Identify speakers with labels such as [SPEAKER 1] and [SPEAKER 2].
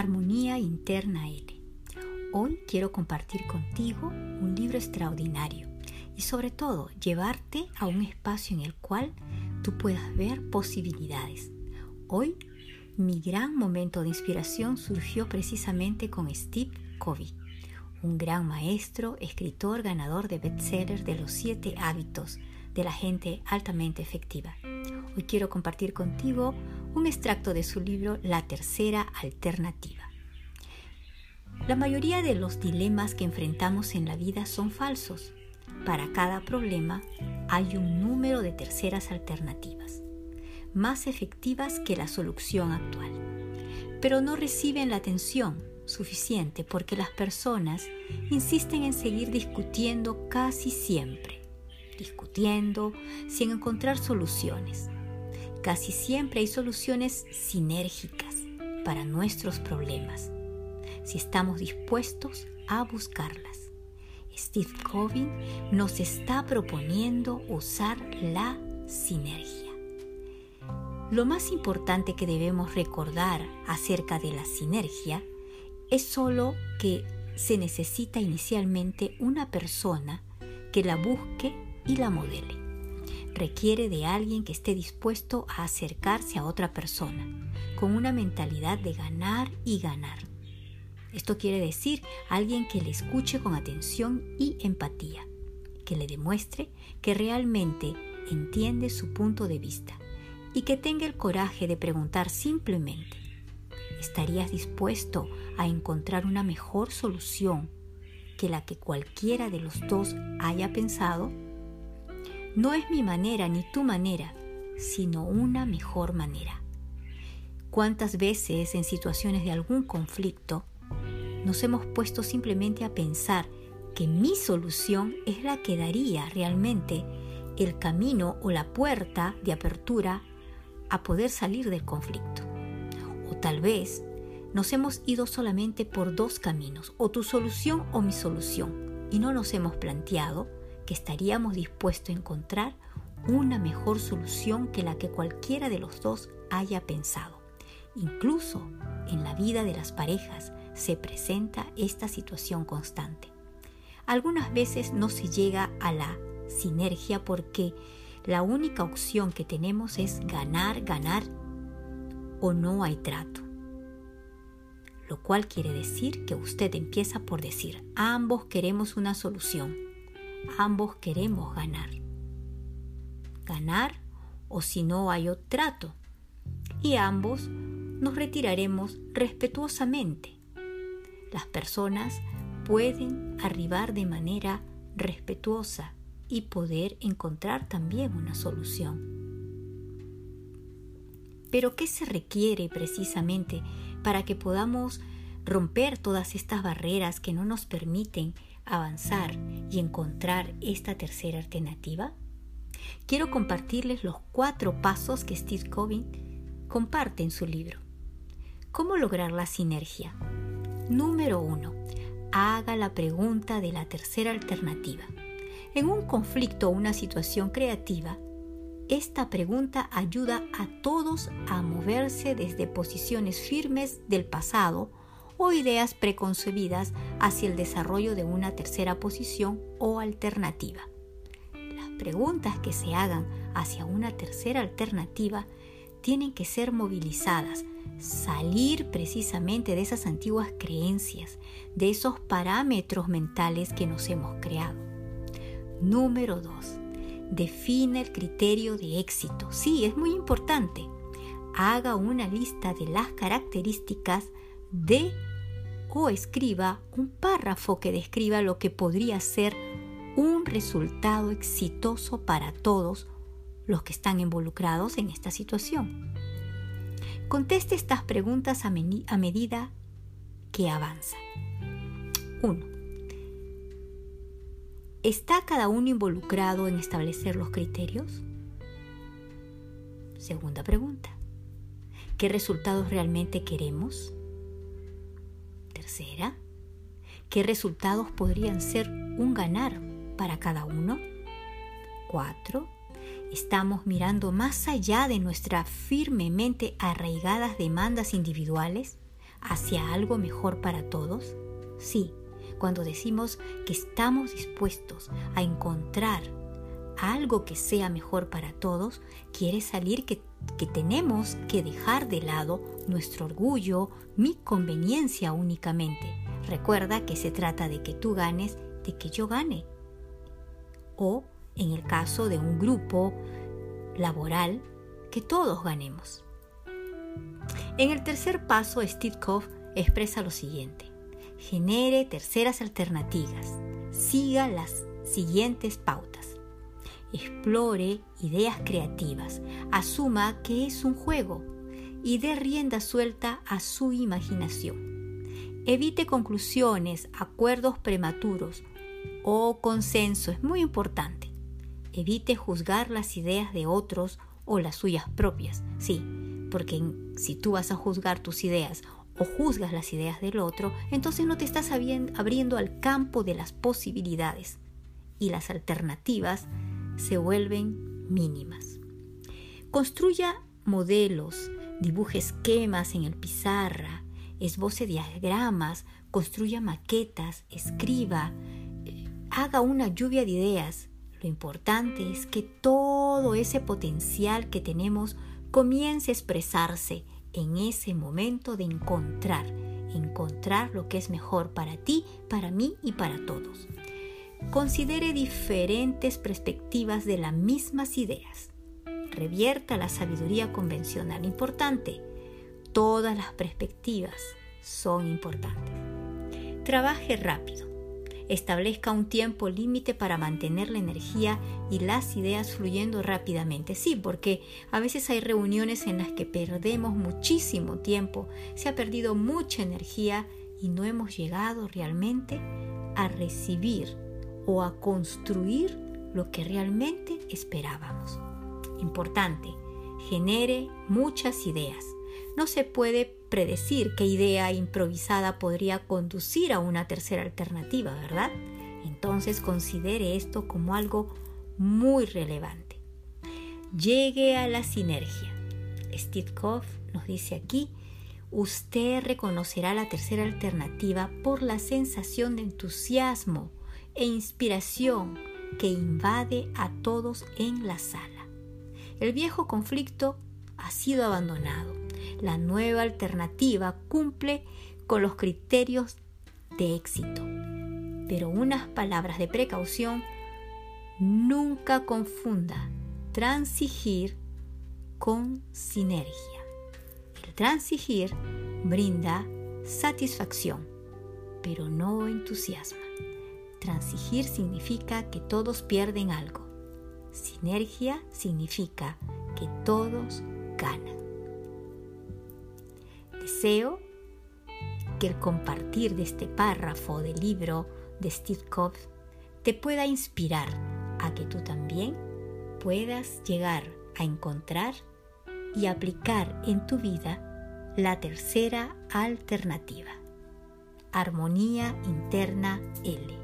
[SPEAKER 1] Armonía Interna L. Hoy quiero compartir contigo un libro extraordinario y sobre todo llevarte a un espacio en el cual tú puedas ver posibilidades. Hoy mi gran momento de inspiración surgió precisamente con Steve Covey, un gran maestro, escritor, ganador de bestsellers de los siete hábitos de la gente altamente efectiva. Hoy quiero compartir contigo un extracto de su libro La tercera alternativa. La mayoría de los dilemas que enfrentamos en la vida son falsos. Para cada problema hay un número de terceras alternativas, más efectivas que la solución actual, pero no reciben la atención suficiente porque las personas insisten en seguir discutiendo casi siempre, discutiendo sin encontrar soluciones. Casi siempre hay soluciones sinérgicas para nuestros problemas, si estamos dispuestos a buscarlas. Steve Covey nos está proponiendo usar la sinergia. Lo más importante que debemos recordar acerca de la sinergia es solo que se necesita inicialmente una persona que la busque y la modele requiere de alguien que esté dispuesto a acercarse a otra persona, con una mentalidad de ganar y ganar. Esto quiere decir alguien que le escuche con atención y empatía, que le demuestre que realmente entiende su punto de vista y que tenga el coraje de preguntar simplemente, ¿estarías dispuesto a encontrar una mejor solución que la que cualquiera de los dos haya pensado? No es mi manera ni tu manera, sino una mejor manera. ¿Cuántas veces en situaciones de algún conflicto nos hemos puesto simplemente a pensar que mi solución es la que daría realmente el camino o la puerta de apertura a poder salir del conflicto? O tal vez nos hemos ido solamente por dos caminos, o tu solución o mi solución, y no nos hemos planteado estaríamos dispuestos a encontrar una mejor solución que la que cualquiera de los dos haya pensado. Incluso en la vida de las parejas se presenta esta situación constante. Algunas veces no se llega a la sinergia porque la única opción que tenemos es ganar, ganar o no hay trato. Lo cual quiere decir que usted empieza por decir, ambos queremos una solución ambos queremos ganar. Ganar o si no hay otro trato. Y ambos nos retiraremos respetuosamente. Las personas pueden arribar de manera respetuosa y poder encontrar también una solución. Pero ¿qué se requiere precisamente para que podamos romper todas estas barreras que no nos permiten avanzar y encontrar esta tercera alternativa? Quiero compartirles los cuatro pasos que Steve Covey comparte en su libro. ¿Cómo lograr la sinergia? Número uno, Haga la pregunta de la tercera alternativa. En un conflicto o una situación creativa, esta pregunta ayuda a todos a moverse desde posiciones firmes del pasado o ideas preconcebidas hacia el desarrollo de una tercera posición o alternativa. Las preguntas que se hagan hacia una tercera alternativa tienen que ser movilizadas, salir precisamente de esas antiguas creencias, de esos parámetros mentales que nos hemos creado. Número 2. Define el criterio de éxito. Sí, es muy importante. Haga una lista de las características de o escriba un párrafo que describa lo que podría ser un resultado exitoso para todos los que están involucrados en esta situación. Conteste estas preguntas a, medida que avanza. 1. ¿Está cada uno involucrado en establecer los criterios? Segunda pregunta. ¿Qué resultados realmente queremos? Tercera, ¿qué resultados podrían ser un ganar para cada uno? Cuatro, ¿estamos mirando más allá de nuestras firmemente arraigadas demandas individuales hacia algo mejor para todos? Sí, cuando decimos que estamos dispuestos a encontrar algo que sea mejor para todos, quiere salir que, que, tenemos que dejar de lado nuestro orgullo, mi conveniencia únicamente. Recuerda que se trata de que tú ganes, de que yo gane. O, en el caso de un grupo laboral, que todos ganemos. En el tercer paso, Steve expresa lo siguiente. Genere terceras alternativas. Siga las siguientes pautas. Explore ideas creativas. Asuma que es un juego y dé rienda suelta a su imaginación. Evite conclusiones, acuerdos prematuros o consenso. Es muy importante. Evite juzgar las ideas de otros o las suyas propias. Sí, porque si tú vas a juzgar tus ideas o juzgas las ideas del otro, entonces no te estás abriendo al campo de las posibilidades y las alternativas se vuelven mínimas. Construya modelos, dibuje esquemas en el pizarra, esboce diagramas, construya maquetas, escriba, eh, haga una lluvia de ideas. Lo importante es que todo ese potencial que tenemos comience a expresarse en ese momento de encontrar, encontrar lo que es mejor para ti, para mí y para todos. Considere diferentes perspectivas de las mismas ideas. Revierta la sabiduría convencional. Importante, todas las perspectivas son importantes. Trabaje rápido. Establezca un tiempo límite para mantener la energía y las ideas fluyendo rápidamente. Sí, porque a veces hay reuniones en las que perdemos muchísimo tiempo, se ha perdido mucha energía y no hemos llegado realmente a recibir o a construir lo que realmente esperábamos. Importante, genere muchas ideas. No se puede predecir qué idea improvisada podría conducir a una tercera alternativa, ¿verdad? Entonces considere esto como algo muy relevante. Llegue a la sinergia. Steve Koff nos dice aquí, usted reconocerá la tercera alternativa por la sensación de entusiasmo e inspiración que invade a todos en la sala. El viejo conflicto ha sido abandonado la nueva alternativa cumple con los criterios de éxito. Pero unas palabras de precaución, nunca confunda transigir con sinergia. El transigir brinda satisfacción, pero no entusiasma. Transigir significa que todos pierden algo. Sinergia significa que todos ganan. Deseo que el compartir de este párrafo del libro de Steve te pueda inspirar a que tú también puedas llegar a encontrar y aplicar en tu vida la tercera alternativa, armonía interna L.